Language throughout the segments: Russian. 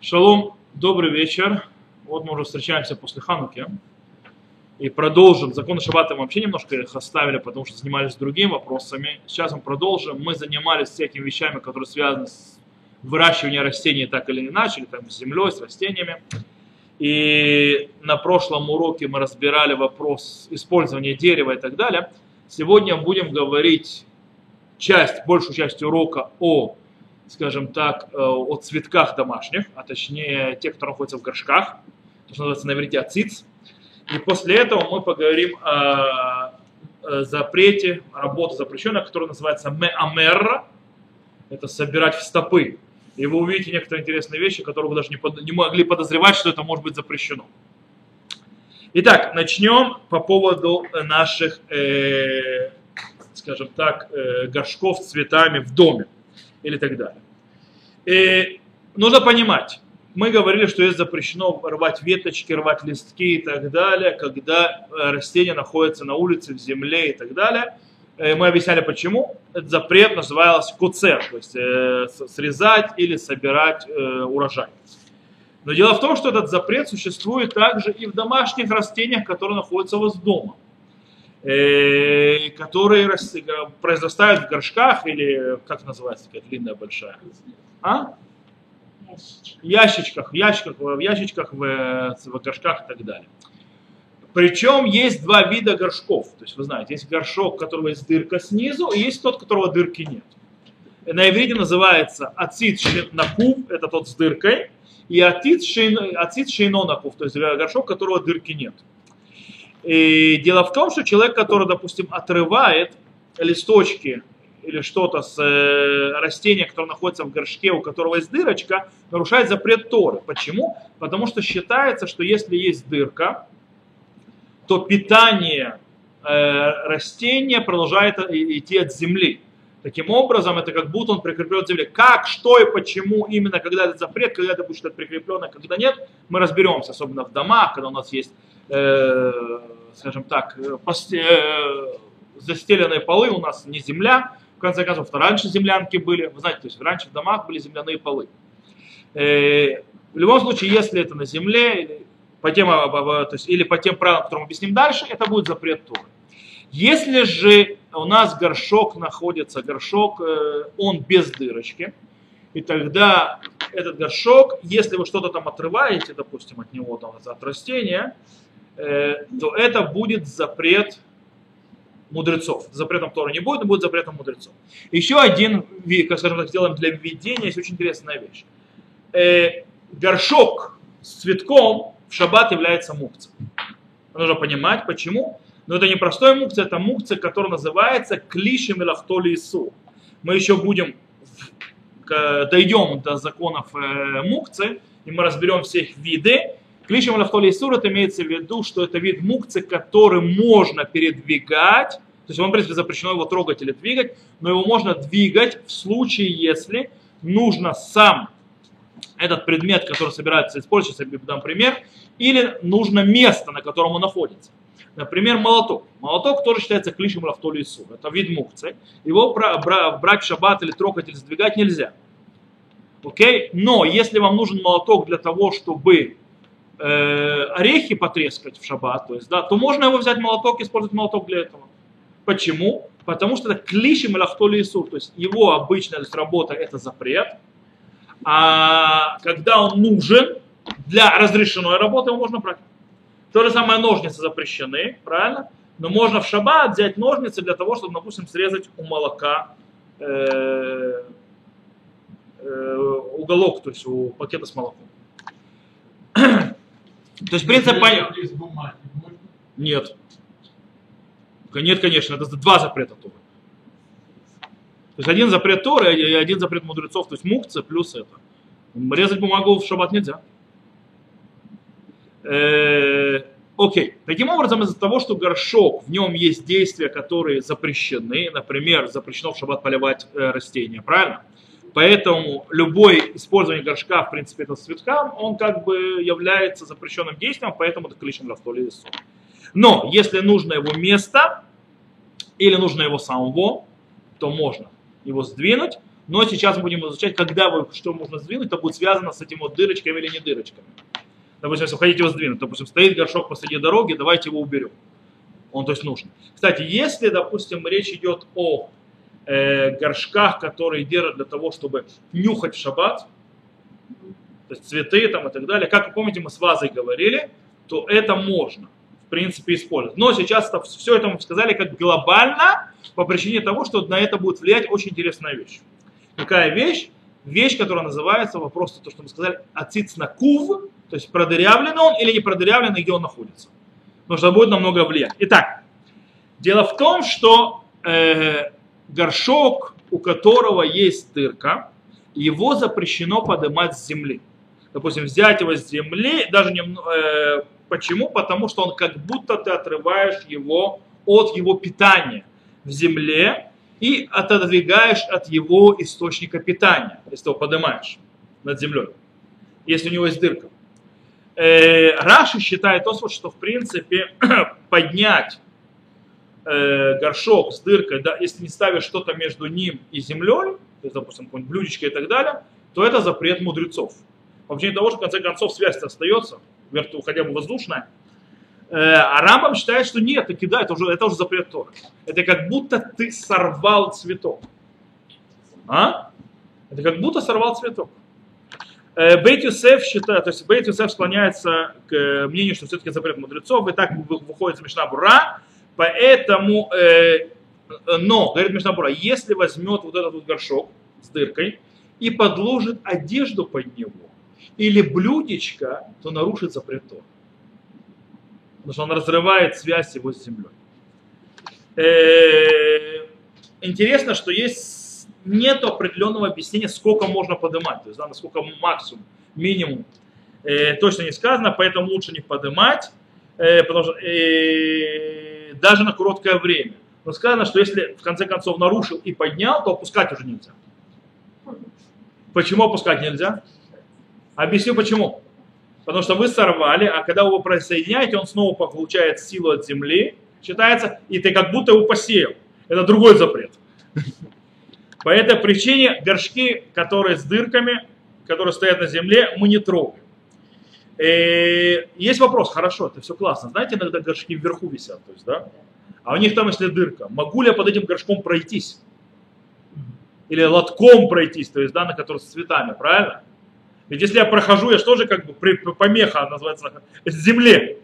Шалом, добрый вечер. Вот мы уже встречаемся после Хануки. И продолжим. Законы Шаббата мы вообще немножко их оставили, потому что занимались другими вопросами. Сейчас мы продолжим. Мы занимались всякими вещами, которые связаны с выращиванием растений так или иначе, или там с землей, с растениями. И на прошлом уроке мы разбирали вопрос использования дерева и так далее. Сегодня будем говорить часть, большую часть урока о скажем так, э, о цветках домашних, а точнее тех, которые находятся в горшках, то, что называется на ациц. И после этого мы поговорим о запрете работы запрещенной, которая называется меамерра, это собирать в стопы. И вы увидите некоторые интересные вещи, которые вы даже не, под, не могли подозревать, что это может быть запрещено. Итак, начнем по поводу наших, э, скажем так, э, горшков с цветами в доме или так далее. И нужно понимать, мы говорили, что есть запрещено рвать веточки, рвать листки и так далее, когда э, растение находится на улице, в земле и так далее. Э, мы объясняли почему. Этот запрет назывался куцер, то есть э, срезать или собирать урожай. Но дело в том, что этот запрет существует также и в домашних растениях, которые находятся у вас дома. Э, которые произрастают в горшках или, как называется, такая длинная большая? А? В ящичках, в ящичках, в ящичках, в, в горшках и так далее. Причем есть два вида горшков. То есть вы знаете, есть горшок, у которого есть дырка снизу, и есть тот, у которого дырки нет. На иврите называется ацит накув, это тот с дыркой, и ацит шейно накув, то есть горшок, у которого дырки нет. И дело в том, что человек, который, допустим, отрывает листочки или что-то с э, растения, которое находится в горшке, у которого есть дырочка, нарушает запрет Торы. Почему? Потому что считается, что если есть дырка, то питание э, растения продолжает идти от земли. Таким образом, это как будто он прикреплен к земле. Как, что и почему именно, когда этот запрет, когда это будет прикреплено, когда нет, мы разберемся, особенно в домах, когда у нас есть э, скажем так, э, э, застеленные полы у нас не земля, в конце концов, раньше землянки были, вы знаете, то есть раньше в домах были земляные полы. Э, в любом случае, если это на земле, по тем, то есть, или по тем правилам, которые мы объясним дальше, это будет запрет Торы. Если же у нас горшок находится, горшок, он без дырочки, и тогда этот горшок, если вы что-то там отрываете, допустим, от него, там, от растения, то это будет запрет мудрецов. Запретом Тора не будет, но будет запретом мудрецов. Еще один, как скажем так, сделаем для введения, есть очень интересная вещь. Э, горшок с цветком в шаббат является мукцией. Нужно понимать, почему. Но это не простой мукция, это мукция, которая называется клишем или Ису. Мы еще будем, дойдем до законов э, мукции, и мы разберем все их виды, Клишем лахтоли сур, это имеется в виду, что это вид мукцы, который можно передвигать, то есть он, в принципе, запрещено его трогать или двигать, но его можно двигать в случае, если нужно сам этот предмет, который собирается использовать, я дам пример, или нужно место, на котором он находится. Например, молоток. Молоток тоже считается клишем лахтоли сур. Это вид мукцы. Его брать в шаббат или трогать или сдвигать нельзя. Окей? Но если вам нужен молоток для того, чтобы э, орехи потрескать в шаббат, то есть, да, то можно его взять молоток и использовать молоток для этого. Почему? Потому что это клишем или ахтоли то есть его обычная есть, работа это запрет, а когда он нужен для разрешенной работы, его можно брать. То же самое ножницы запрещены, правильно? Но можно в шаббат взять ножницы для того, чтобы, допустим, срезать у молока э, э, уголок, то есть у пакета с молоком. То есть принцип понятен. Нет. Нет, конечно, это два запрета Торы. То есть один запрет Торы и один запрет мудрецов, то есть мукция плюс это. Резать бумагу в шаббат нельзя. Э, окей. Таким образом, из-за того, что горшок, в нем есть действия, которые запрещены, например, запрещено в шаббат поливать э, растения, правильно? Поэтому любое использование горшка, в принципе, это цветка, он как бы является запрещенным действием, поэтому это клишем рафтоли Но если нужно его место или нужно его самого, то можно его сдвинуть, Но сейчас мы будем изучать, когда вы что можно сдвинуть, это будет связано с этим вот дырочками или не дырочками. Допустим, если вы хотите его сдвинуть, допустим, стоит горшок посреди дороги, давайте его уберем. Он то есть нужен. Кстати, если, допустим, речь идет о э, горшках, которые держат для того, чтобы нюхать в шаббат, то есть цветы там и так далее, как вы помните, мы с вазой говорили, то это можно, в принципе, использовать. Но сейчас это, все это мы сказали как глобально, по причине того, что на это будет влиять очень интересная вещь. Какая вещь? Вещь, которая называется, вопрос, то, что мы сказали, ациц на кув, то есть продырявлен он или не продырявлен, и где он находится. Потому что будет намного влиять. Итак, дело в том, что э, горшок, у которого есть дырка, его запрещено поднимать с земли. Допустим, взять его с земли, даже не, э, почему? Потому что он как будто ты отрываешь его от его питания в земле и отодвигаешь от его источника питания, если его поднимаешь над землей, если у него есть дырка. Э, Раши считает то, что в принципе поднять э, горшок с дыркой, да, если не ставишь что-то между ним и землей, то есть, допустим, какое-нибудь блюдечко и так далее, то это запрет мудрецов. По причине того, что в конце концов связь остается, верту, хотя бы воздушная. Э, а Рамбам считает, что нет, таки да, это уже, это уже запрет Тора. Это как будто ты сорвал цветок. А? Это как будто сорвал цветок. Э, Бейт Юсеф считает, то есть Бейт Юсеф склоняется к мнению, что все-таки запрет мудрецов, и так выходит из Мишна Бура, поэтому, э, но, говорит Мишна Бура, если возьмет вот этот вот горшок с дыркой и подложит одежду под него, или блюдечко, то нарушит запрет Тора. Потому что он разрывает связь его с землей. Э, интересно, что есть нет определенного объяснения, сколько можно поднимать, то есть да, насколько максимум, минимум. Э, точно не сказано, поэтому лучше не поднимать, э, потому что э, даже на короткое время. Но сказано, что если в конце концов нарушил и поднял, то опускать уже нельзя. Почему опускать нельзя? Объясню почему. Потому что вы сорвали, а когда вы его присоединяете, он снова получает силу от земли, считается, и ты как будто его посеял. Это другой запрет. По этой причине горшки, которые с дырками, которые стоят на земле, мы не трогаем. И э, есть вопрос, хорошо, это все классно. Знаете, иногда горшки вверху висят, то есть, да? А у них там, если дырка, могу ли я под этим горшком пройтись? Или лотком пройтись, то есть, да, на который с цветами, правильно? Ведь если я прохожу, я же тоже как бы помеха, называется, земле.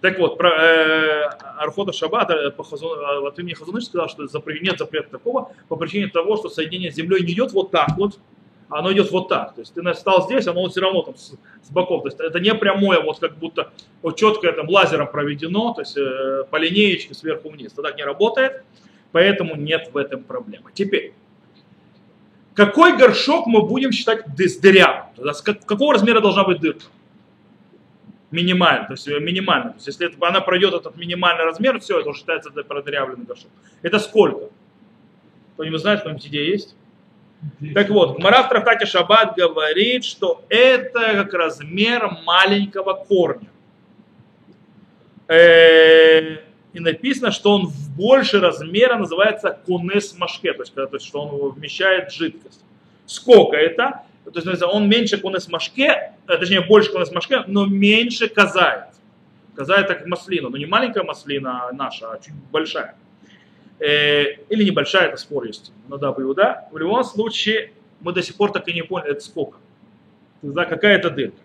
Так вот, про, э, Архота Шаббат э, по Хазун, э, сказал, что запрет, нет запрета такого по причине того, что соединение с землей не идет вот так вот, оно идет вот так. То есть ты стал здесь, оно все равно там с, с боков. То есть это не прямое, вот как будто вот четко там лазером проведено, то есть э, по линеечке сверху вниз. Это так не работает, поэтому нет в этом проблемы. Теперь, какой горшок мы будем считать дырявым? Какого размера должна быть дырка? Минимально, то есть э, минимально. То есть если это, она пройдет этот минимальный размер, все, это уже считается продырявленный горшок. Это сколько? Кто-нибудь знает, какая-нибудь идея есть? Так вот, Гмара в трактате Шаббат говорит, что это как размер маленького корня. Э, и написано, что он в больше размера называется кунес машке, то есть, то есть что он вмещает жидкость. Сколько это? То есть он меньше кунес машке, э, точнее больше кунес машке, но меньше казает. Казает так маслина, но не маленькая маслина наша, а чуть большая. Э, или небольшая, это спор есть W, да? В любом случае, мы до сих пор так и не поняли, это сколько. Да, какая это дырка.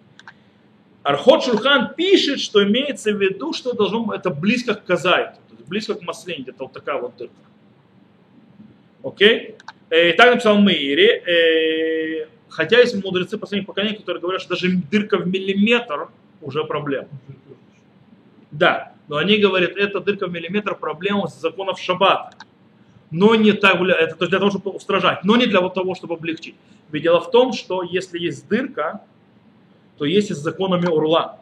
Архот Шурхан пишет, что имеется в виду, что должно это близко к казайту, близко к маслине, где-то вот такая вот дырка. Окей? И э, так написал Мейри. Э, хотя есть мудрецы последних поколений, которые говорят, что даже дырка в миллиметр уже проблема. Да, но они говорят, это дырка в миллиметр проблема с законов шаббата. Но не так, это для того, чтобы устражать, но не для того, чтобы облегчить. Ведь дело в том, что если есть дырка, то есть с законами урла.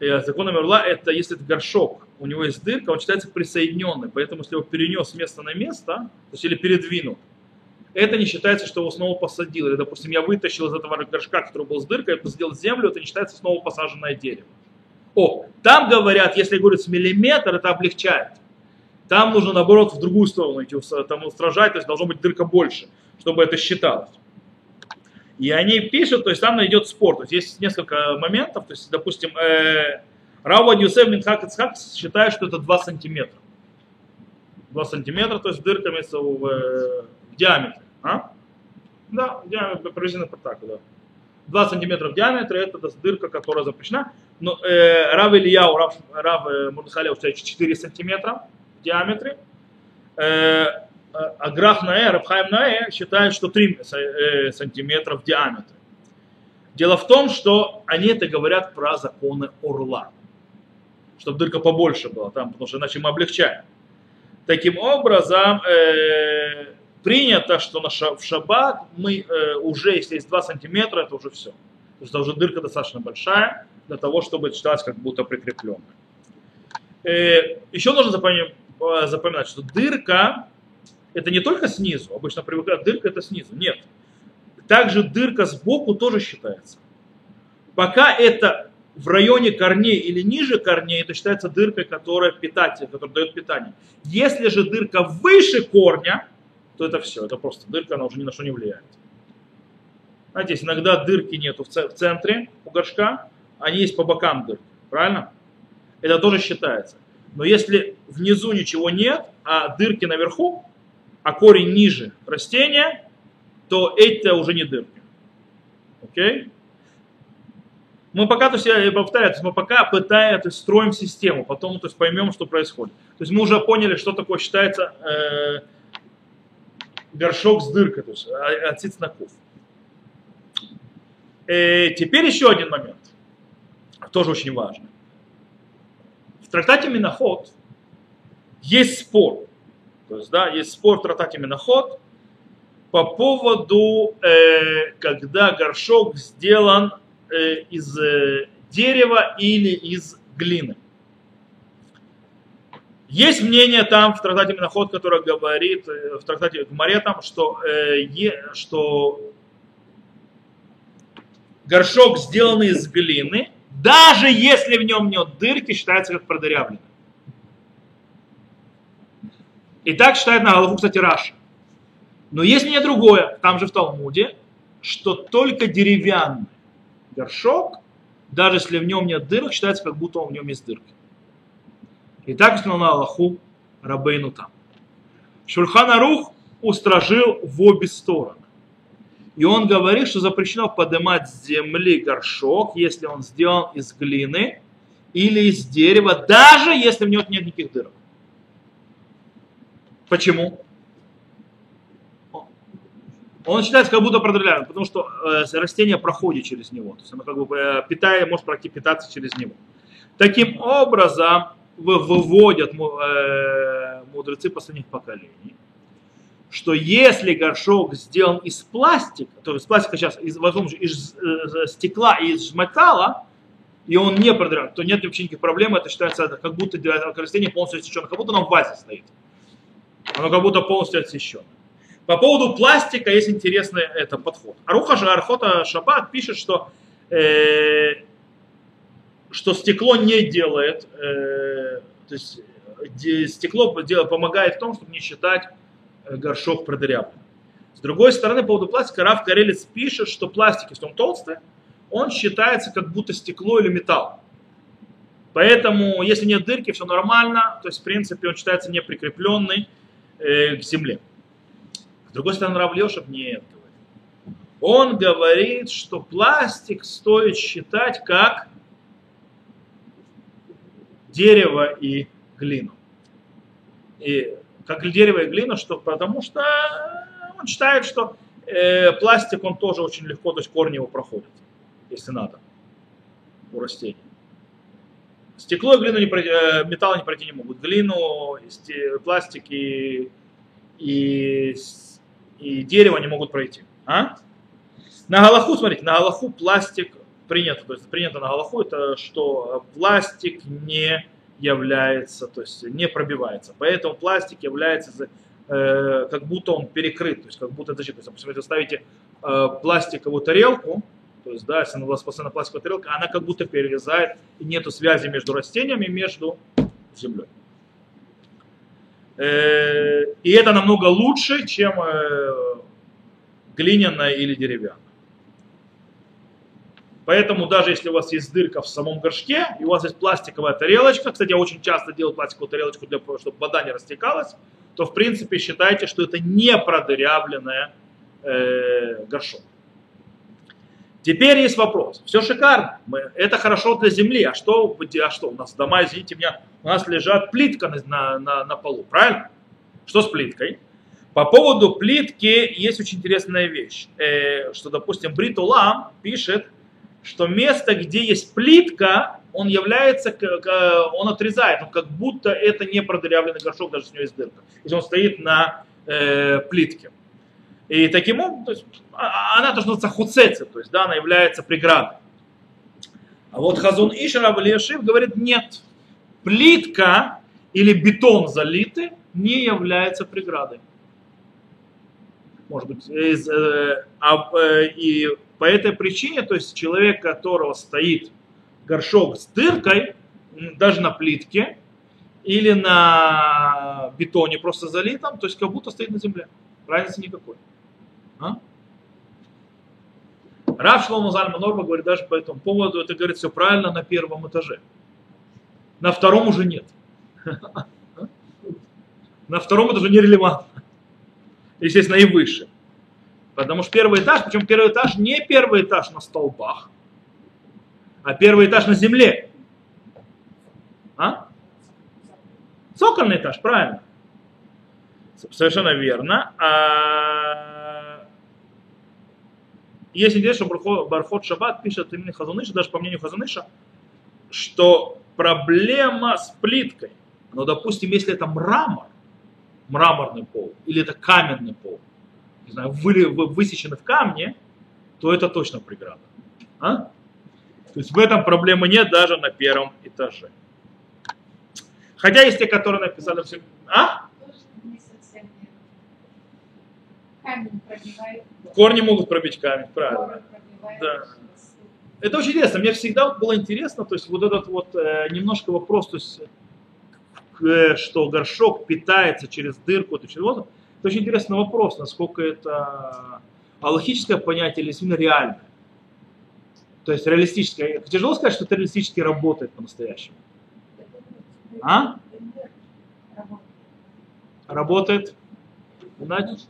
И законами урла это если это горшок, у него есть дырка, он считается присоединенным. Поэтому если его перенес с места на место, то есть или передвинул, это не считается, что его снова посадил. Или, допустим, я вытащил из этого горшка, который был с дыркой, посадил землю, это не считается снова посаженное дерево. О, там говорят, если говорят с миллиметр, это облегчает. Там нужно, наоборот, в другую сторону идти, там устражать, то есть должна быть дырка больше, чтобы это считалось. И они пишут, то есть там идет спор, то есть есть несколько моментов, то есть, допустим, э, Рава Юсеф Минхак Ицхак считает, что это 2 сантиметра. 2 сантиметра, то есть дырка имеется в, э, в диаметре. А? Да, в диаметре, приблизительно так, да. 2 сантиметра в диаметре, это дырка, которая запрещена. Но э, Рав Ильяу, Рав, Рав э, Мурдхаля 4 сантиметра в диаметре. Э, а Граф Наэ, Рабхайм Наэ считает, что 3 э, сантиметра в диаметре. Дело в том, что они это говорят про законы орла. Чтобы дырка побольше была там, потому что иначе мы облегчаем. Таким образом, э, принято, что на ша, в шаббат мы э, уже, если есть 2 сантиметра, это уже все. То есть это уже дырка достаточно большая для того, чтобы считалось как будто прикрепленная. Э, еще нужно запомнить, э, запоминать, что дырка это не только снизу, обычно привыкают, дырка это снизу. Нет. Также дырка сбоку тоже считается. Пока это в районе корней или ниже корней, это считается дыркой, которая питатель, которая дает питание. Если же дырка выше корня, то это все, это просто дырка, она уже ни на что не влияет. Знаете, иногда дырки нету в центре у горшка, они есть по бокам дырки, правильно? Это тоже считается. Но если внизу ничего нет, а дырки наверху, а корень ниже растения, то это уже не дырки. Окей? Мы пока, то есть я повторяю, то есть мы пока пытаем, то есть строим систему, потом то есть поймем, что происходит. То есть мы уже поняли, что такое считается э, горшок с дыркой, то есть от цицнаков. Э, теперь еще один момент, тоже очень важный. В трактате Миноход есть спор, то есть, да, есть спор в трактате Миноход по поводу, э, когда горшок сделан э, из э, дерева или из глины. Есть мнение там в трактате Миноход, которое говорит, э, в трактате Гмаре там, что, э, что горшок, сделанный из глины, даже если в нем нет дырки, считается как продырявленный. И так считает на голову, кстати, Раша. Но есть мнение другое, там же в Талмуде, что только деревянный горшок, даже если в нем нет дырок, считается, как будто он в нем есть дырки. И так сказал на Аллаху Рабейну там. Шульхан Арух устражил в обе стороны. И он говорит, что запрещено поднимать с земли горшок, если он сделан из глины или из дерева, даже если в нем нет никаких дырок. Почему? Он считается как будто продырявлен, потому что э, растение проходит через него. То есть оно как бы э, питает, может пройти питаться через него. Таким образом, выводят э, мудрецы последних поколений, что если горшок сделан из пластика, то есть пластика сейчас из, возможно, из э, стекла и из металла, и он не продырявлен, то нет вообще никаких проблем, это считается как будто растение полностью отсечено, как будто оно в вазе стоит. Оно как будто полностью отсечено. По поводу пластика есть интересный это подход. Аруха Архота Шаббат пишет, что, э, что стекло не делает, э, то есть стекло помогает в том, чтобы не считать э, горшок продырявленным. С другой стороны, по поводу пластика, Раф Карелец пишет, что пластик, если он толстый, он считается как будто стекло или металл. Поэтому, если нет дырки, все нормально, то есть, в принципе, он считается неприкрепленный э, к земле. С другой стороны, Рав Лешев нет говорит. Он говорит, что пластик стоит считать как дерево и глину. И как дерево и глина, что, потому что он считает, что э, пластик, он тоже очень легко, то есть корни его проходят, если надо, у растений. Стекло и глину не пройти, э, металл не пройти не могут. Глину, пластик и, и и дерево не могут пройти. А? На Галаху, смотрите, на Галаху пластик принято, то есть принято на Галаху, это что пластик не является, то есть не пробивается. Поэтому пластик является э, как будто он перекрыт, то есть как будто защита. То есть, если вы ставите э, пластиковую тарелку, то есть, да, если у вас постоянно пластиковая тарелка, она как будто перерезает, и нету связи между растениями между землей. Э, и это намного лучше, чем э, глиняная или деревянная. Поэтому даже если у вас есть дырка в самом горшке, и у вас есть пластиковая тарелочка, кстати, я очень часто делаю пластиковую тарелочку, для, чтобы вода не растекалась, то в принципе считайте, что это не продырявленная э, горшок. Теперь есть вопрос. Все шикарно. Мы, это хорошо для земли. А что, а что? У нас дома, извините меня, у нас лежат плитка на, на, на полу. Правильно? Что с плиткой? По поводу плитки есть очень интересная вещь. Э, что, допустим, Бритулам пишет, что место, где есть плитка, он является, он отрезает, он как будто это не продырявленный горшок, даже с него есть дырка. Если он стоит на э, плитке. И таким образом, то есть, а, а, она тоже называется хуцеце, то есть да, она является преградой. А вот Хазун Ишер Абалиешив говорит, нет, плитка или бетон залитый не является преградой. Может быть, из, э, а, э, и по этой причине, то есть человек, которого стоит горшок с дыркой, даже на плитке, или на бетоне просто залитом, то есть как будто стоит на земле. Разницы никакой. А? Рав Шлома Зальма Норма говорит даже по этому поводу, это говорит все правильно на первом этаже. На втором уже нет. На втором это уже нерелевантно. Естественно, и выше. Потому что первый этаж, причем первый этаж не первый этаж на столбах, а первый этаж на земле. А? Цокольный этаж, правильно. Совершенно верно. А... Есть интересно, что Бархот Шаббат пишет именно Хазуныша, даже по мнению Хазуныша, что проблема с плиткой, но, допустим, если это мрамор, мраморный пол, или это каменный пол, не знаю, вы, вы, высечены в камне, то это точно преграда. А? То есть в этом проблемы нет даже на первом этаже. Хотя есть те, которые написали все. А? Корни могут пробить камень, правильно. Да. Это очень интересно. Мне всегда было интересно, то есть вот этот вот э, немножко вопрос, то есть, что горшок питается через дырку, то воздух. Это очень интересный вопрос, насколько это аллахическое понятие или действительно реальное. То есть реалистическое. Тяжело сказать, что это реалистически работает по-настоящему. А? Работает? Значит?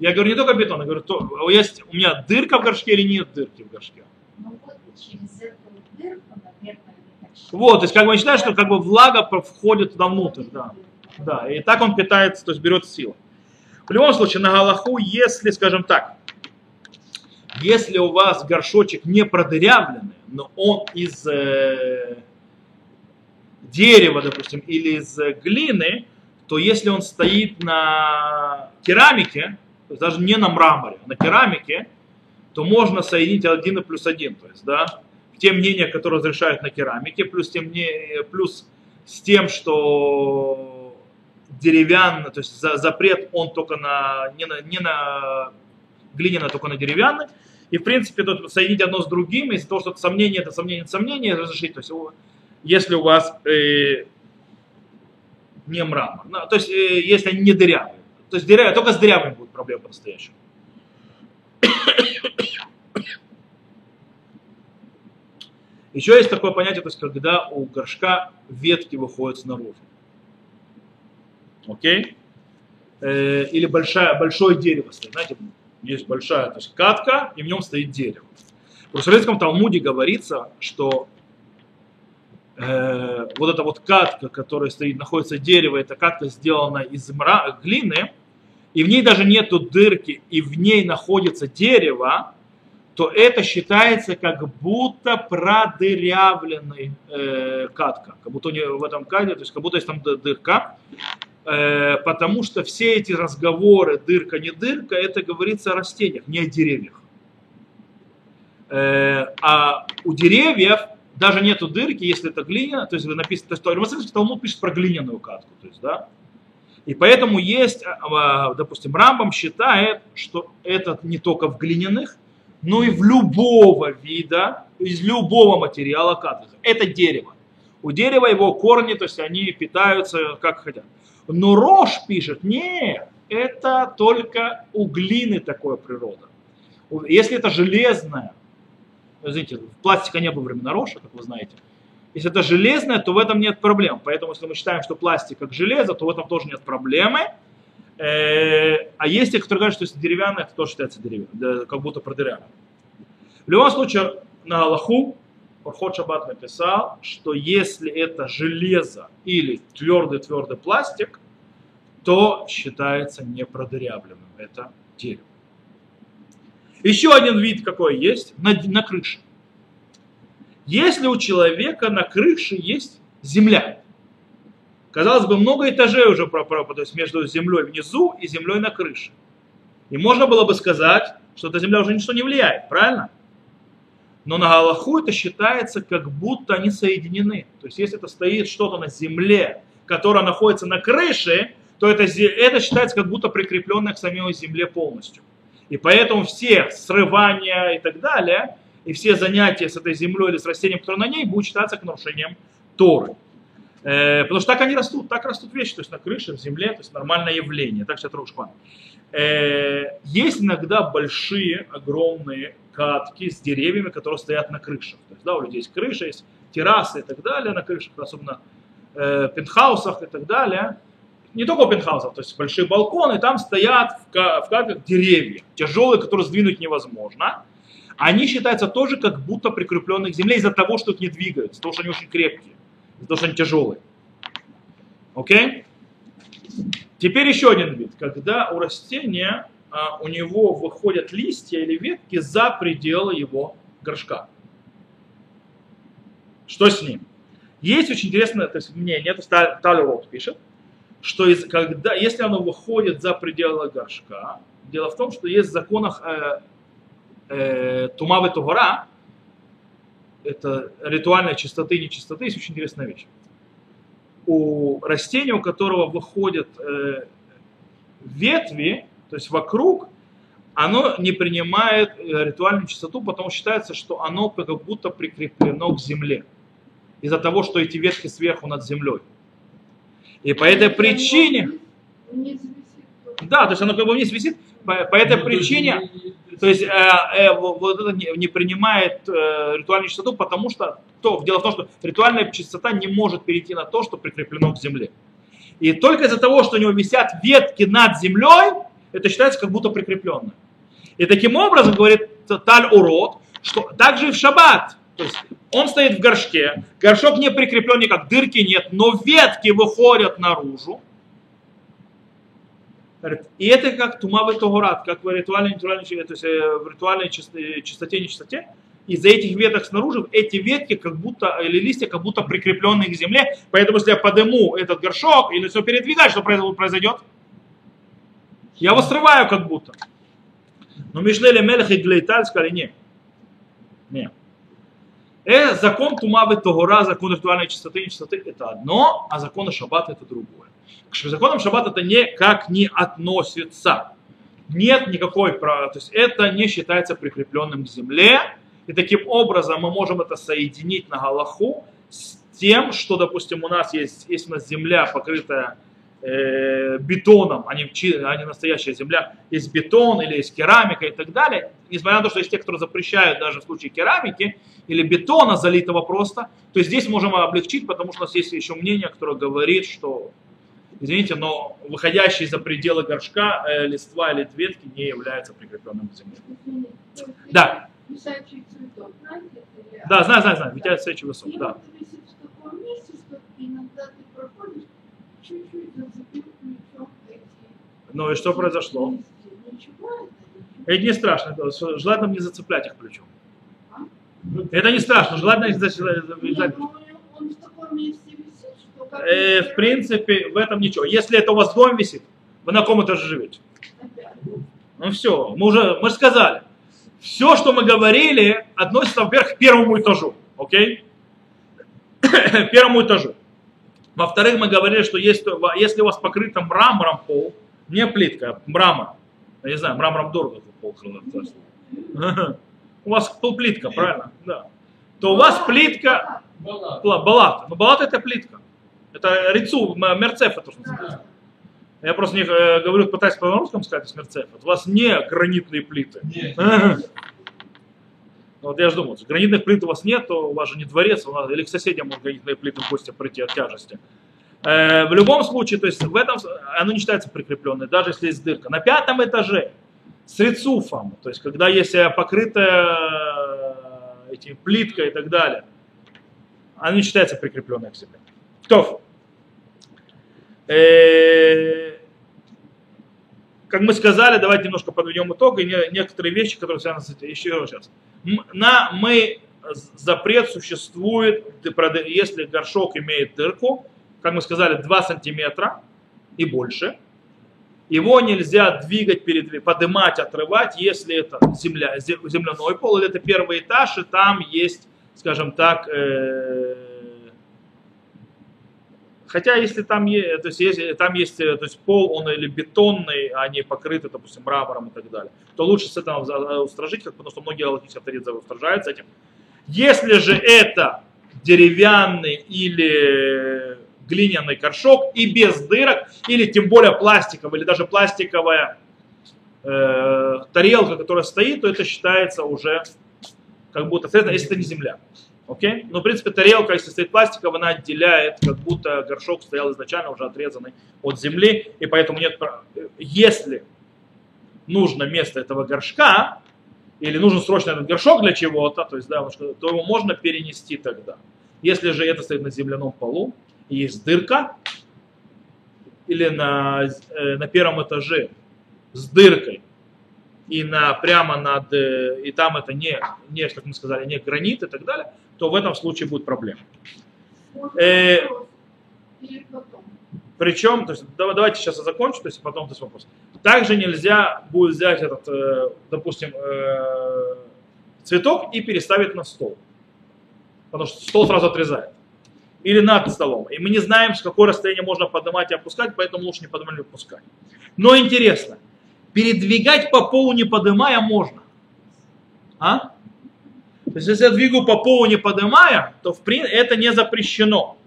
Я говорю не только бетон, я говорю, то, есть у меня дырка в горшке или нет дырки в горшке? Ну вот, через эту дырку, наверное, вот, то есть как бы считаю, что как бы влага входит туда внутрь, да. Да, и так он питается, то есть берет силу. В любом случае, на Галаху, если, скажем так, если у вас горшочек не продырявленный, но он из э, дерева, допустим, или из глины, то если он стоит на керамике, то есть даже не на мраморе, а на керамике, то можно соединить один и плюс один. То есть, да, те мнения, которые разрешают на керамике, плюс, тем, плюс с тем, что деревянный, то есть за, запрет он только на, не на, не на глиняный, а только на деревянный. И, в принципе, тут соединить одно с другим, из-за того, что сомнение, это сомнение, это сомнение, разрешить. То есть, если у вас э, не мрамор, ну, то есть, э, если они не дырявые. То есть, дырявые, только с дырявыми будет проблема по-настоящему. Еще есть такое понятие, то есть, когда у горшка ветки выходят снаружи. Окей? Э, или большая, большое дерево стоит. Знаете, есть большая то есть, катка, и в нем стоит дерево. В Русалийском Талмуде говорится, что э, вот эта вот катка, которая стоит, находится дерево, эта катка сделана из мра- глины, и в ней даже нету дырки, и в ней находится дерево, то это считается как будто продырявленный э, катка, как будто не в этом каде, то есть как будто есть там дырка, э, потому что все эти разговоры дырка не дырка, это говорится о растениях, не о деревьях. Э, а у деревьев даже нету дырки, если это глина, то есть написано, то есть Талмуд пишет про глиняную катку, то есть, да, и поэтому есть, а, допустим, Рамбам считает, что это не только в глиняных, но и в любого вида, из любого материала катлиха. Это дерево. У дерева его корни, то есть они питаются как хотят. Но Рош пишет, нет, это только у глины такое природа. Если это железное, извините, пластика не было времена Роша, как вы знаете, если это железное, то в этом нет проблем. Поэтому, если мы считаем, что пластик как железо, то в этом тоже нет проблемы. Э, а есть те, которые говорят, что если деревянное, то тоже считается деревянным, как будто продырявлено. В любом случае, на Аллаху Орхот Шаббат написал, что если это железо или твердый-твердый пластик, то считается непродырявленным. Это дерево. Еще один вид какой есть на, на крыше. Если у человека на крыше есть земля, казалось бы, много этажей уже то есть между землей внизу и землей на крыше. И можно было бы сказать, что эта земля уже ничто не влияет, правильно? Но на Галаху это считается, как будто они соединены. То есть если это стоит что-то на земле, которое находится на крыше, то это, это считается как будто прикрепленное к самой земле полностью. И поэтому все срывания и так далее, и все занятия с этой землей или с растением, которое на ней, будут считаться к нарушением Торы. Э, потому что так они растут, так растут вещи, то есть на крыше, в земле, то есть нормальное явление. Так сейчас Рошпан. Э, есть иногда большие, огромные катки с деревьями, которые стоят на крышах. То есть, да, у людей есть крыша, есть террасы и так далее на крышах, особенно э, пентхаусах и так далее. Не только у пентхаусов, то есть большие балконы, там стоят в, в катках деревья, тяжелые, которые сдвинуть невозможно. Они считаются тоже как будто прикрепленные к земле из-за того, что их не двигаются, того, что они очень крепкие, того, что они тяжелые. Окей? Теперь еще один вид, когда у растения а, у него выходят листья или ветки за пределы его горшка. Что с ним? Есть очень интересное то есть, мнение, это Талерот пишет, что из, когда, если оно выходит за пределы горшка, дело в том, что есть в законах э, э, Тумавы Тугора, это ритуальная чистоты и нечистоты, есть очень интересная вещь. У растения, у которого выходят э, ветви, то есть вокруг, оно не принимает э, ритуальную чистоту, потому считается, что оно как будто прикреплено к земле. Из-за того, что эти ветки сверху над землей. И по этой причине... Да, то есть оно как бы вниз висит. По, по этой ну, причине, то есть э, э, вот это не, не принимает э, ритуальную чистоту, потому что то, дело в том, что ритуальная чистота не может перейти на то, что прикреплено к земле. И только из-за того, что у него висят ветки над землей, это считается как будто прикрепленное. И таким образом, говорит Таль Урод, что также и в шаббат, то есть он стоит в горшке, горшок не прикреплен никак, дырки нет, но ветки выходят наружу. И это как тумавый тогурат, как в ритуальной, ритуальной, то есть э, в ритуальной чистоте, нечистоте. Из-за этих веток снаружи, эти ветки как будто, или листья как будто прикрепленные к земле. Поэтому если я подыму этот горшок или все передвигать, что произойдет? Я его срываю как будто. Но Мишлели Мелех и Глейталь сказали, нет. Нет. Э, закон Тумавы Тогора, закон ритуальной чистоты и нечистоты это одно, а закон Шаббата это другое. К законам Шаббата это никак не относится. Нет никакой, то есть это не считается прикрепленным к земле. И таким образом мы можем это соединить на Галаху с тем, что, допустим, у нас есть, есть у нас земля, покрытая э, бетоном, а не, а не настоящая земля, есть бетон или есть керамика и так далее, несмотря на то, что есть те, которые запрещают даже в случае керамики или бетона залитого просто, то здесь можем облегчить, потому что у нас есть еще мнение, которое говорит, что, извините, но выходящие за пределы горшка э, листва или ветки не являются прикрепленным к земле. Да. Да, знаю, знаю, знаю, витяет свечи высок, да. иногда ты проходишь ну и что произошло? Это не страшно, желательно не зацеплять их плечом. Это не страшно, желательно их зацеплять. Э, в принципе, в этом ничего. Если это у вас дом висит, вы на ком этаже живете? Ну все, мы уже мы сказали. Все, что мы говорили, относится, вверх к первому этажу. Окей? первому этажу. Во-вторых, мы говорили, что если, если у вас покрыто мрамором пол, не плитка, а мрамор, я не знаю, мрамором дорого пол У вас пол плитка, правильно? Да. То у вас плитка, балат. Но балат это плитка. Это рицу, мерцеф это что называется. Я просто не э, говорю, пытаюсь по русскому сказать, смерцев. Вот у вас не гранитные плиты. Нет. Вот я же думал, гранитных плит у вас нет, то у вас же не дворец, у вас, или к соседям может гранитные плиты в гости прийти от тяжести. Э, в любом случае, то есть в этом оно не считается прикрепленной, даже если есть дырка. На пятом этаже с рецуфом, то есть когда есть э, покрытая э, этим плиткой и так далее, оно не считается прикрепленной к себе. Кто? Э, как мы сказали, давайте немножко подведем итог и не- некоторые вещи, которые связаны с этим. Еще сейчас. На мы запрет существует, если горшок имеет дырку, как мы сказали, 2 сантиметра и больше. Его нельзя двигать, поднимать, отрывать, если это земля, зе- земляной пол, или это первый этаж, и там есть, скажем так, э, Хотя если там есть, то есть, если там есть э, то есть пол, он или бетонный, а не покрытый, допустим, мрамором и так далее, то лучше с этим за- устражить, потому что многие галактические авторитеты устражаются этим. Если же это деревянный или глиняный горшок и без дырок, или тем более пластиковый, или даже пластиковая э, тарелка, которая стоит, то это считается уже как будто, если это не земля. Окей? Но, в принципе, тарелка, если стоит пластиковая, она отделяет, как будто горшок стоял изначально уже отрезанный от земли, и поэтому нет... Если нужно место этого горшка, или нужен срочно этот горшок для чего-то, то есть, да, то его можно перенести тогда. Если же это стоит на земляном полу, и есть дырка, или на, э, на первом этаже с дыркой, и на, прямо над, э, и там это не, не, как мы сказали, не гранит и так далее, то в этом случае будет проблема. Э? Причем, то есть, да- давайте сейчас я закончу, то есть потом то есть вопрос. Также нельзя будет взять этот, э, допустим, э, цветок и переставить на стол. Потому что стол сразу отрезает. Или над столом. И мы не знаем, с какое расстояние можно поднимать и опускать, поэтому лучше не поднимать и опускать. Но интересно, передвигать по полу не поднимая можно. А? То есть, если я двигаю по полу не поднимая, то в прин- это не запрещено.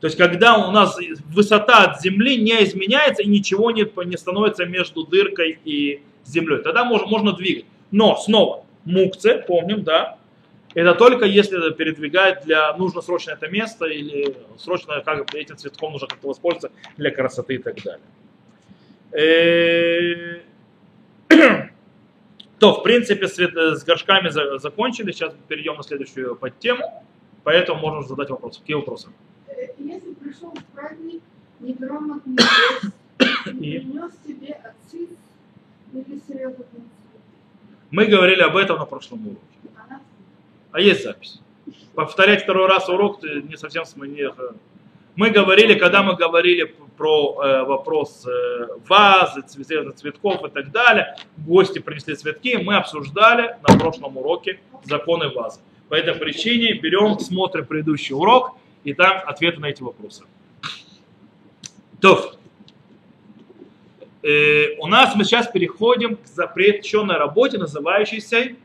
То есть, когда у нас высота от земли не изменяется и ничего не, не становится между дыркой и землей, тогда можно, можно двигать. Но снова, мукцы, помним, да, это только если это передвигать для, нужно срочно это место или срочно как, этим цветком нужно как-то воспользоваться для красоты и так далее. Э, То, в принципе, с, с горшками за- закончили. Сейчас перейдем на следующую подтему. Поэтому можно задать вопросы. Какие вопросы? Э, Если пришел в праздник неграмотный гость, принес тебе отцы или серьезно Мы говорили об этом на прошлом уроке. А есть запись. Повторять второй раз урок не совсем см- не- Мы говорили, когда мы говорили про э, вопрос э, вазы, цве- цветков и так далее, гости принесли цветки, мы обсуждали на прошлом уроке законы вазы. По этой причине берем, смотрим предыдущий урок, и там ответы на эти вопросы. То, э, у нас мы сейчас переходим к запрещенной работе, называющейся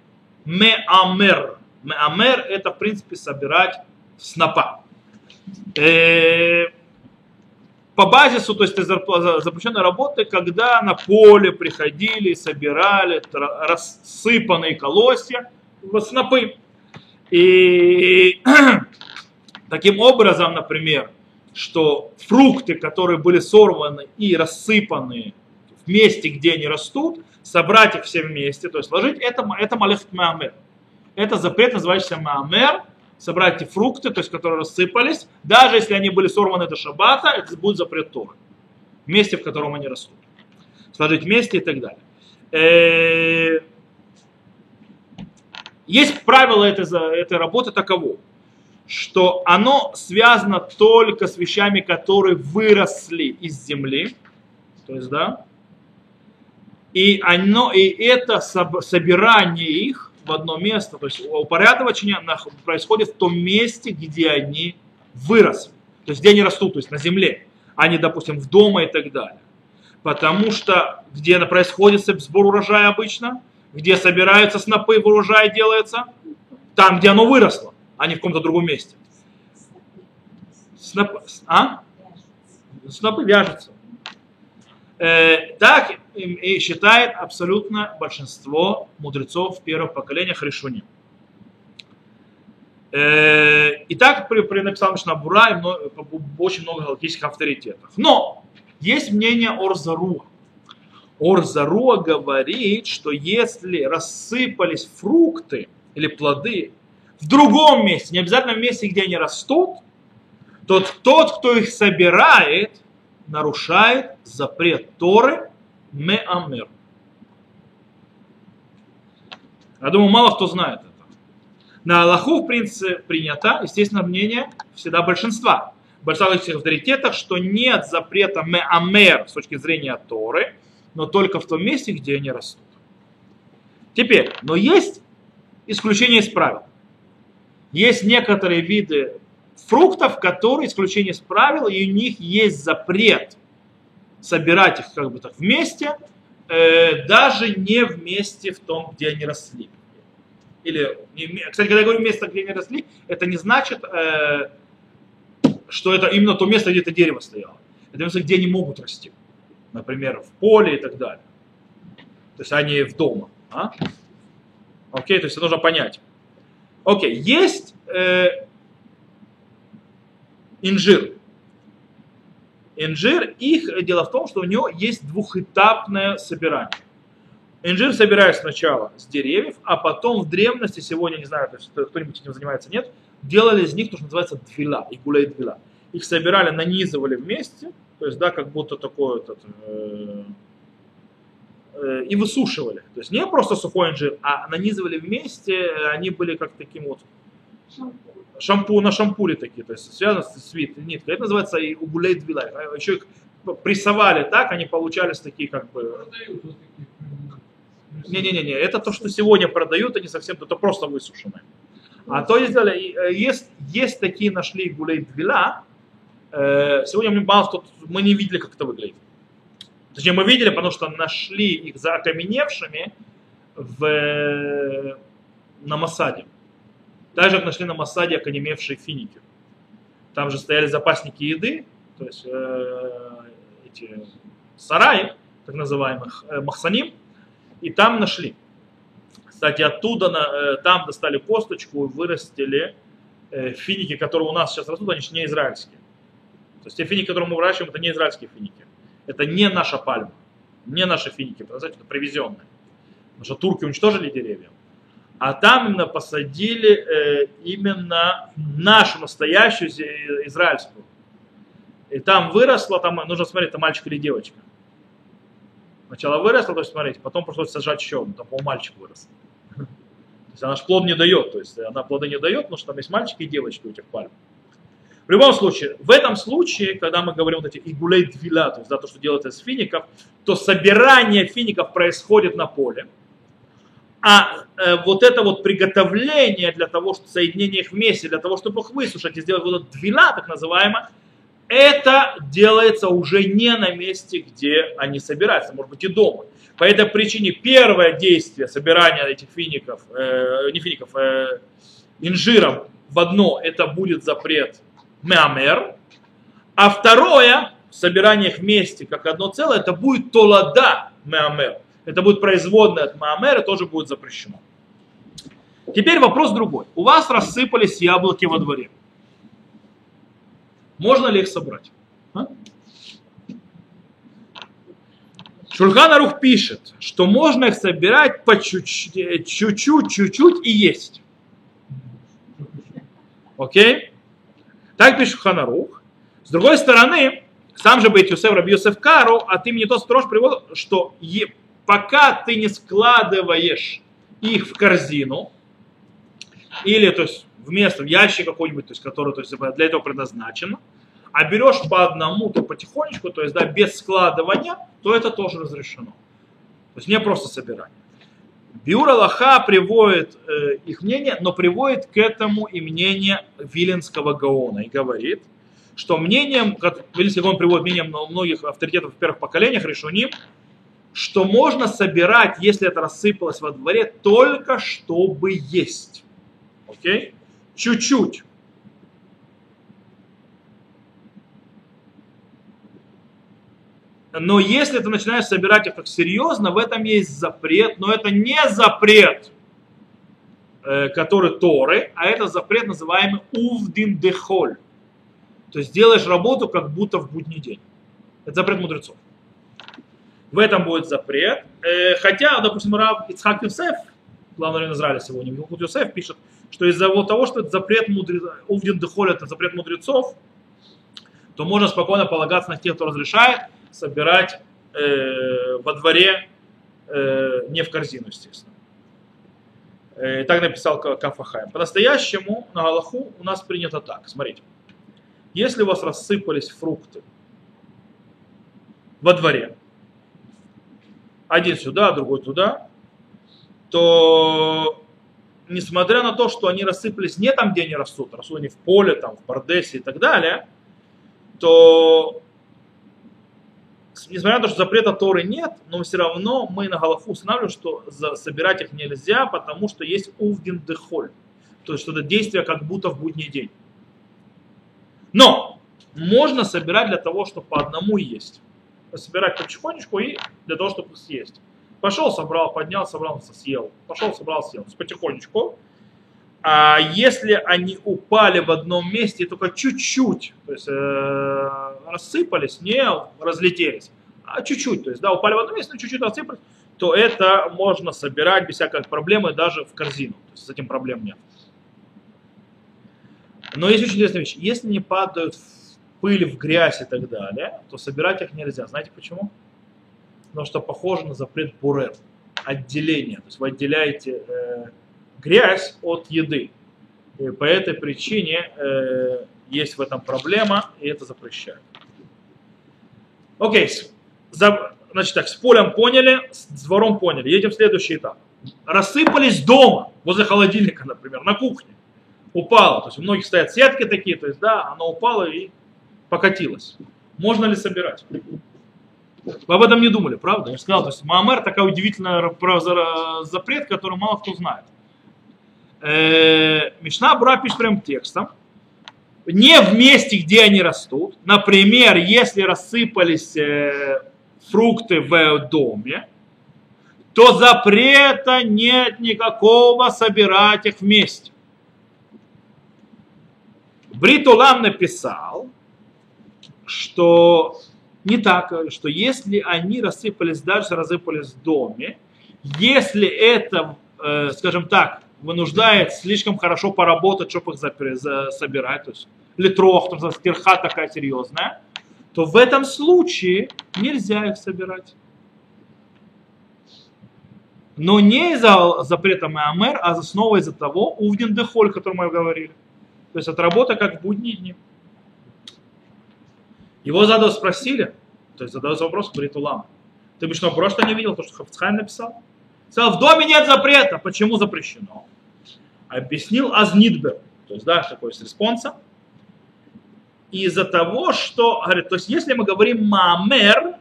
меамер. Меамер это, в принципе, собирать снопа. Э, по базису, то есть это зарп- за- запрещенная работа, когда на поле приходили, собирали рассыпанные колосья в снопы. И таким образом, например, что фрукты, которые были сорваны и рассыпаны в месте, где они растут, собрать их все вместе, то есть сложить, это, это малехт маамер. Это запрет, называющийся маамер, собрать эти фрукты, то есть которые рассыпались, даже если они были сорваны до шаббата, это будет запрет Торы. В месте, в котором они растут. Сложить вместе и так далее. Э, Есть правило этой, этой работы таково, что оно связано только с вещами, которые выросли из земли, то есть, да, и, оно, и это соб- собирание их в одно место, то есть упорядочение происходит в том месте, где они выросли, то есть где они растут, то есть на земле, а не, допустим, в дома и так далее. Потому что где происходит сбор урожая обычно, где собираются снопы, урожай делается, там, где оно выросло, а не в каком-то другом месте. Сноп- А? Снопы вяжутся. Э, так и считает абсолютно большинство мудрецов первых поколения Хришуни. Э, и так при, при написал Мишнабура и много, очень много галактических авторитетов. Но есть мнение Орзаруа. Орзаруа говорит, что если рассыпались фрукты или плоды в другом месте, не обязательно в месте, где они растут, то тот, кто их собирает, нарушает запрет Торы Меамер. Я думаю, мало кто знает это. На Аллаху, в принципе, принято, естественно, мнение всегда большинства. В большинстве авторитетах, что нет запрета Меамер с точки зрения Торы, но только в том месте, где они растут. Теперь, но есть исключение из правил. Есть некоторые виды фруктов, которые исключение из правил, и у них есть запрет собирать их как бы так вместе, э, даже не вместе в том, где они росли. Или, кстати, когда я говорю место, где они росли, это не значит, э, что это именно то место, где это дерево стояло. Это место, где они могут расти. Например, в поле и так далее. То есть они в дома. А? Окей, то есть это нужно понять. Окей, есть э, инжир. Инжир, их дело в том, что у него есть двухэтапное собирание. Инжир собираешь сначала с деревьев, а потом в древности, сегодня, не знаю, кто-нибудь этим занимается, нет, делали из них то, что называется двила, и гулей двила. Их собирали, нанизывали вместе, то есть, да, как будто такое, этот, э, э, и высушивали. То есть не просто сухой инжир, а нанизывали вместе, они были как таким вот шампу, на шампуре такие, то есть связано с свит, ниткой. Это называется и угулей двилай. А еще их прессовали так, они получались такие как бы... Не-не-не, это то, что сегодня продают, они совсем, это просто высушенные. А то сделали, э, есть, есть такие нашли гулей двила, э, сегодня мы мало кто, мы не видели, как это выглядит. Точнее, мы видели, потому что нашли их за окаменевшими в, на Масаде. Также нашли на Масаде окаменевшие финики. Там же стояли запасники еды, то есть э, эти сараи, так называемых, э, махсаним, и там нашли. Кстати, оттуда на, э, там достали косточку и вырастили финики, которые у нас сейчас растут, они же не израильские. То есть те финики, которые мы выращиваем, это не израильские финики. Это не наша пальма, не наши финики, это привезенные. Потому что турки уничтожили деревья. А там именно посадили э, именно нашу настоящую израильскую. И там выросло, там нужно смотреть, это мальчик или девочка. Сначала выросла, то есть смотрите, потом пришлось сажать еще там пол мальчик вырос. То есть она же плод не дает, то есть она плода не дает, потому что там есть мальчики и девочки у этих пальм. В любом случае, в этом случае, когда мы говорим вот эти игулей двила, то есть да, то, что делается из фиников, то собирание фиников происходит на поле. А э, вот это вот приготовление для того, чтобы соединение их вместе, для того, чтобы их высушить и сделать вот это двила, так называемое, это делается уже не на месте, где они собираются, может быть и дома. По этой причине первое действие собирания этих фиников, э, не фиников, э, инжиров в одно, это будет запрет меамер, а второе, собирание их вместе как одно целое, это будет толада меамер. Это будет производное от меамера, тоже будет запрещено. Теперь вопрос другой. У вас рассыпались яблоки во дворе. Можно ли их собрать? А? Шульханарух пишет, что можно их собирать по чуть-чуть, чуть-чуть и есть. Окей? Так пишет Ханарух. С другой стороны, сам же Бейт Юсеф Раби Юсеф Кару от имени тот строж приводит, что пока ты не складываешь их в корзину, или то есть вместо в ящик какой-нибудь, то есть, который то есть, для этого предназначен, а берешь по одному, то потихонечку, то есть да, без складывания, то это тоже разрешено. То есть не просто собирание. Биур Аллаха приводит э, их мнение, но приводит к этому и мнение Виленского Гаона и говорит, что мнением, как Виленский Гаон приводит мнением многих авторитетов в первых поколениях решуним, что можно собирать, если это рассыпалось во дворе, только чтобы есть. Окей? Чуть-чуть. Но если ты начинаешь собирать их как серьезно, в этом есть запрет, но это не запрет, э, который Торы, а это запрет, называемый увдин дехоль. То есть делаешь работу как будто в будний день. Это запрет мудрецов. В этом будет запрет. Э, хотя, допустим, Рав Ицхак Юсеф, главный раввин Израиля сегодня, Милхут Юсеф пишет, что из-за того, что это запрет мудрецов, Увдин Дехоль это запрет мудрецов, то можно спокойно полагаться на тех, кто разрешает собирать э, во дворе, э, не в корзину, естественно. Э, так написал Кафахайм. По-настоящему на Галаху у нас принято так. Смотрите. Если у вас рассыпались фрукты во дворе, один сюда, другой туда, то несмотря на то, что они рассыпались не там, где они растут, растут они в поле, там, в Бардесе и так далее, то несмотря на то, что запрета Торы нет, но все равно мы на Галаху устанавливаем, что собирать их нельзя, потому что есть увдин дехоль. То есть что это действие как будто в будний день. Но можно собирать для того, чтобы по одному есть собирать потихонечку и для того, чтобы съесть. Пошел, собрал, поднял, собрался, съел. Пошел, собрал, съел. Потихонечку. А если они упали в одном месте только чуть-чуть, то есть э, рассыпались, не разлетелись, а чуть-чуть, то есть да, упали в одном месте, но чуть-чуть рассыпались, то это можно собирать без всякой проблемы даже в корзину. То есть с этим проблем нет. Но есть очень интересная вещь. Если не падают в пыль, в грязь и так далее, то собирать их нельзя. Знаете почему? Потому что похоже на запрет бурер, отделение. То есть вы отделяете э, грязь от еды. И по этой причине э, есть в этом проблема, и это запрещают. Окей, значит так, с полем поняли, с двором поняли. Едем в следующий этап. Рассыпались дома, возле холодильника, например, на кухне. Упало. То есть у многих стоят сетки такие, то есть да, оно упало и покатилась. Можно ли собирать? Вы об этом не думали, правда? Я же сказал, то есть Маамер такая удивительная запрет, который мало кто знает. Э, Мишна Бра пишет прям текстом. Не в месте, где они растут. Например, если рассыпались э, фрукты в доме, то запрета нет никакого собирать их вместе. Бритулам написал, что не так, что если они рассыпались дальше, рассыпались в доме, если это, э, скажем так, вынуждает слишком хорошо поработать, чтобы их собирать, то есть литрох, там, кирха такая серьезная, то в этом случае нельзя их собирать. Но не из-за запрета Меамер, а снова из-за того увден дехоль, о котором мы говорили. То есть это работа как в будние дни. Его задал спросили, то есть задался вопрос Бритулам. Ты бы что, просто не видел то, что Хафцхайм написал? Сказал, в доме нет запрета. Почему запрещено? Объяснил Азнидбер. То есть, да, такой с респонса. Из-за того, что, говорит, то есть, если мы говорим мамер,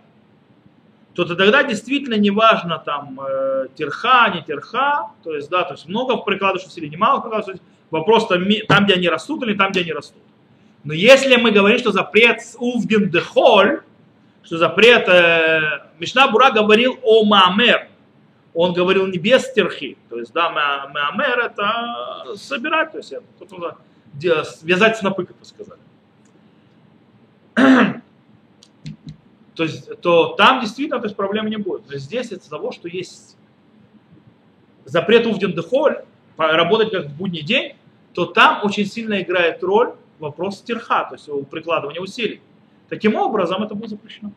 то тогда действительно не важно там э, терха, не терха, то есть, да, то есть много прикладываешь усилий, немало прикладываешь Вопрос там, там, где они растут или там, где они растут. Но если мы говорим, что запрет увдин дехоль, что запрет, э, Мишна Бура говорил о Маамер, он говорил не без терхи, то есть, да, Маамер это собирать, то есть, это, вязать снопы, как вы сказали. то есть, то там действительно то есть, проблем не будет. Но здесь из-за того, что есть запрет увден работать как в будний день, то там очень сильно играет роль вопрос терха, то есть прикладывания усилий. Таким образом, это будет запрещено.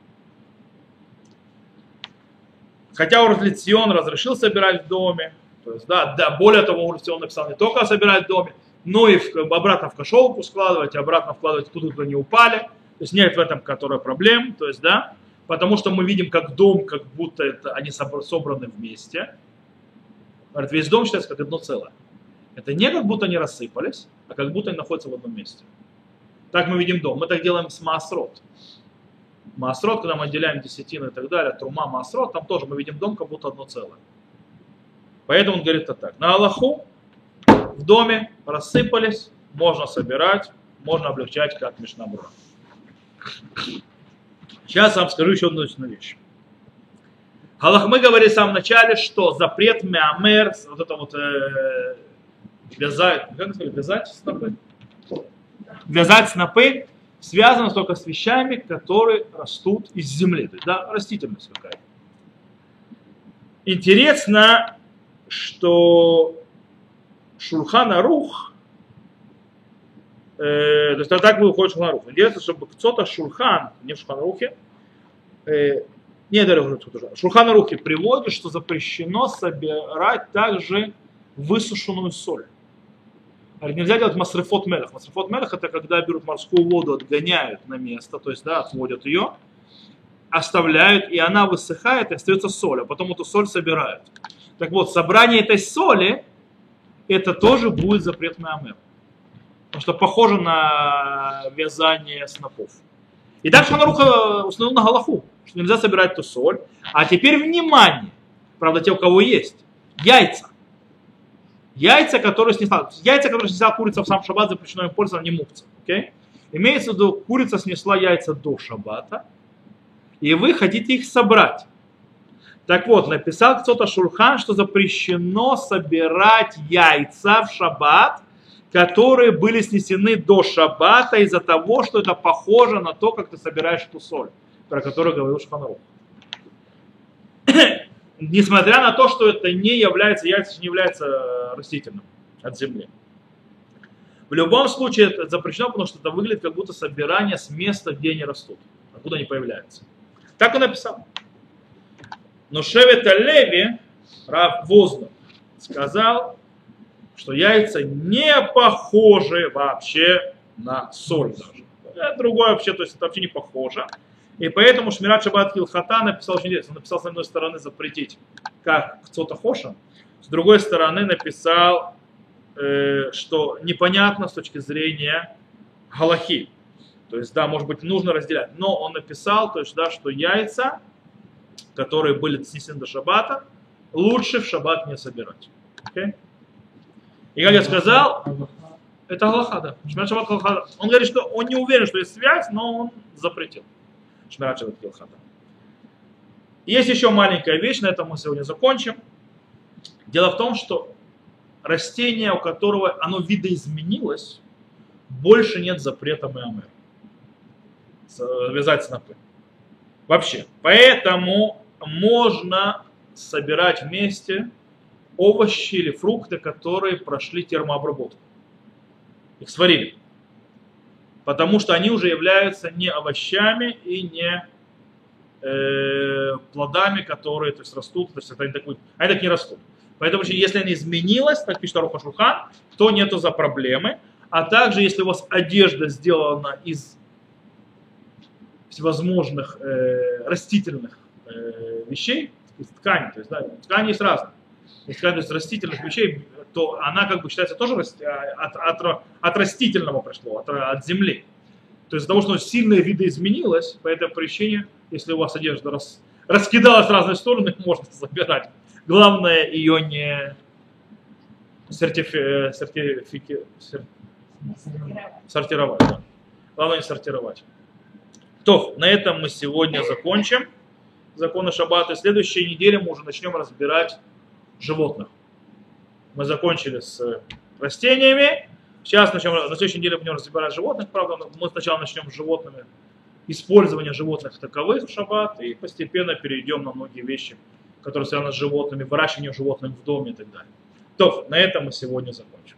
Хотя Урлицион разрешил собирать в доме, то есть, да, да, более того, Урлицион написал не только собирать в доме, но и в, обратно в кошелку складывать, обратно вкладывать, куда-то не упали. То есть нет в этом которая проблем, то есть, да, потому что мы видим, как дом, как будто это, они собраны вместе. Говорит, весь дом считается как одно целое. Это не как будто они рассыпались, а как будто они находятся в одном месте. Так мы видим дом. Мы так делаем с Маасрот. Маасрот, когда мы отделяем десятину и так далее, трума Маасрот, там тоже мы видим дом как будто одно целое. Поэтому он говорит так. На Аллаху в доме рассыпались, можно собирать, можно облегчать, как Мишнабура. Сейчас я вам скажу еще одну вещь. Галах, мы говорили в самом начале, что запрет мямер, вот это вот э, вязать, как сказали, вязать снопы? Вязать снопы связано только с вещами, которые растут из земли. То есть, да, растительность какая-то. Интересно, что Шурхана Рух, э, то есть так выходит Шурхан Рух. Интересно, чтобы кто-то Шурхан, не в Шурхан Рухе, э, не, это Шурхан Рухе приводит, что запрещено собирать также высушенную соль. Говорит, нельзя делать масрифот мелах. Масрифот мелах это когда берут морскую воду, отгоняют на место, то есть да, отводят ее, оставляют, и она высыхает, и остается соль, а потом эту соль собирают. Так вот, собрание этой соли, это тоже будет запрет на амер. Потому что похоже на вязание снопов. И дальше Ханаруха установил на Галаху, что нельзя собирать эту соль. А теперь внимание, правда, те, у кого есть, яйца. Яйца, которые снесла, яйца, которые снесла курица в сам шаббат, запрещено им пользоваться, не мукца. Okay? Имеется в виду, курица снесла яйца до шаббата, и вы хотите их собрать. Так вот, написал кто-то Шурхан, что запрещено собирать яйца в шаббат, которые были снесены до шаббата из-за того, что это похоже на то, как ты собираешь эту соль, про которую говорил Шханарух. Несмотря на то, что это не является, яйца не является растительным от земли. В любом случае это запрещено, потому что это выглядит как будто собирание с места, где они растут, откуда они появляются. Так он написал. Но Шевет Леви, Рав Воздух, сказал, что яйца не похожи вообще на соль даже. Это другое вообще, то есть это вообще не похоже. И поэтому Шмират Шабат Хилхата написал очень интересно. Он написал с одной стороны запретить, как кто-то хоша, с другой стороны написал, э, что непонятно с точки зрения галахи. То есть, да, может быть, нужно разделять. Но он написал, то есть, да, что яйца, которые были снесены до шаббата, лучше в шаббат не собирать. Okay? И как я сказал, это Галаха, да. Шмират Шаббат Галаха. Он говорит, что он не уверен, что есть связь, но он запретил. Шмират Шаббат Галаха. Есть еще маленькая вещь, на этом мы сегодня закончим. Дело в том, что растение, у которого оно видоизменилось, больше нет запрета ММР. Вязать снопы. Вообще. Поэтому можно собирать вместе овощи или фрукты, которые прошли термообработку. Их сварили. Потому что они уже являются не овощами и не э, плодами, которые то есть, растут, то есть они, так, они так не растут. Поэтому если они изменилась, так пишет Аруха Шухан, то нету за проблемы. А также, если у вас одежда сделана из всевозможных э, растительных э, вещей, из ткани, то есть да, ткани есть разные если сказать, из растительных вещей, то она как бы считается тоже от, от, от растительного пришло, от, от земли. То есть из-за того, что сильно видоизменилось, по этой причине, если у вас одежда рас, раскидалась в разные стороны, можно забирать. Главное ее не сертифи, сертифики, сер, сортировать. Да. Главное не сортировать. То, на этом мы сегодня закончим законы Шаббата. Следующей неделе мы уже начнем разбирать животных. Мы закончили с растениями. Сейчас начнем, на следующей неделе будем разбирать животных. Правда, мы сначала начнем с животными, использование животных таковых в шаббат, и постепенно перейдем на многие вещи, которые связаны с животными, выращиванием животных в доме и так далее. То, на этом мы сегодня закончим.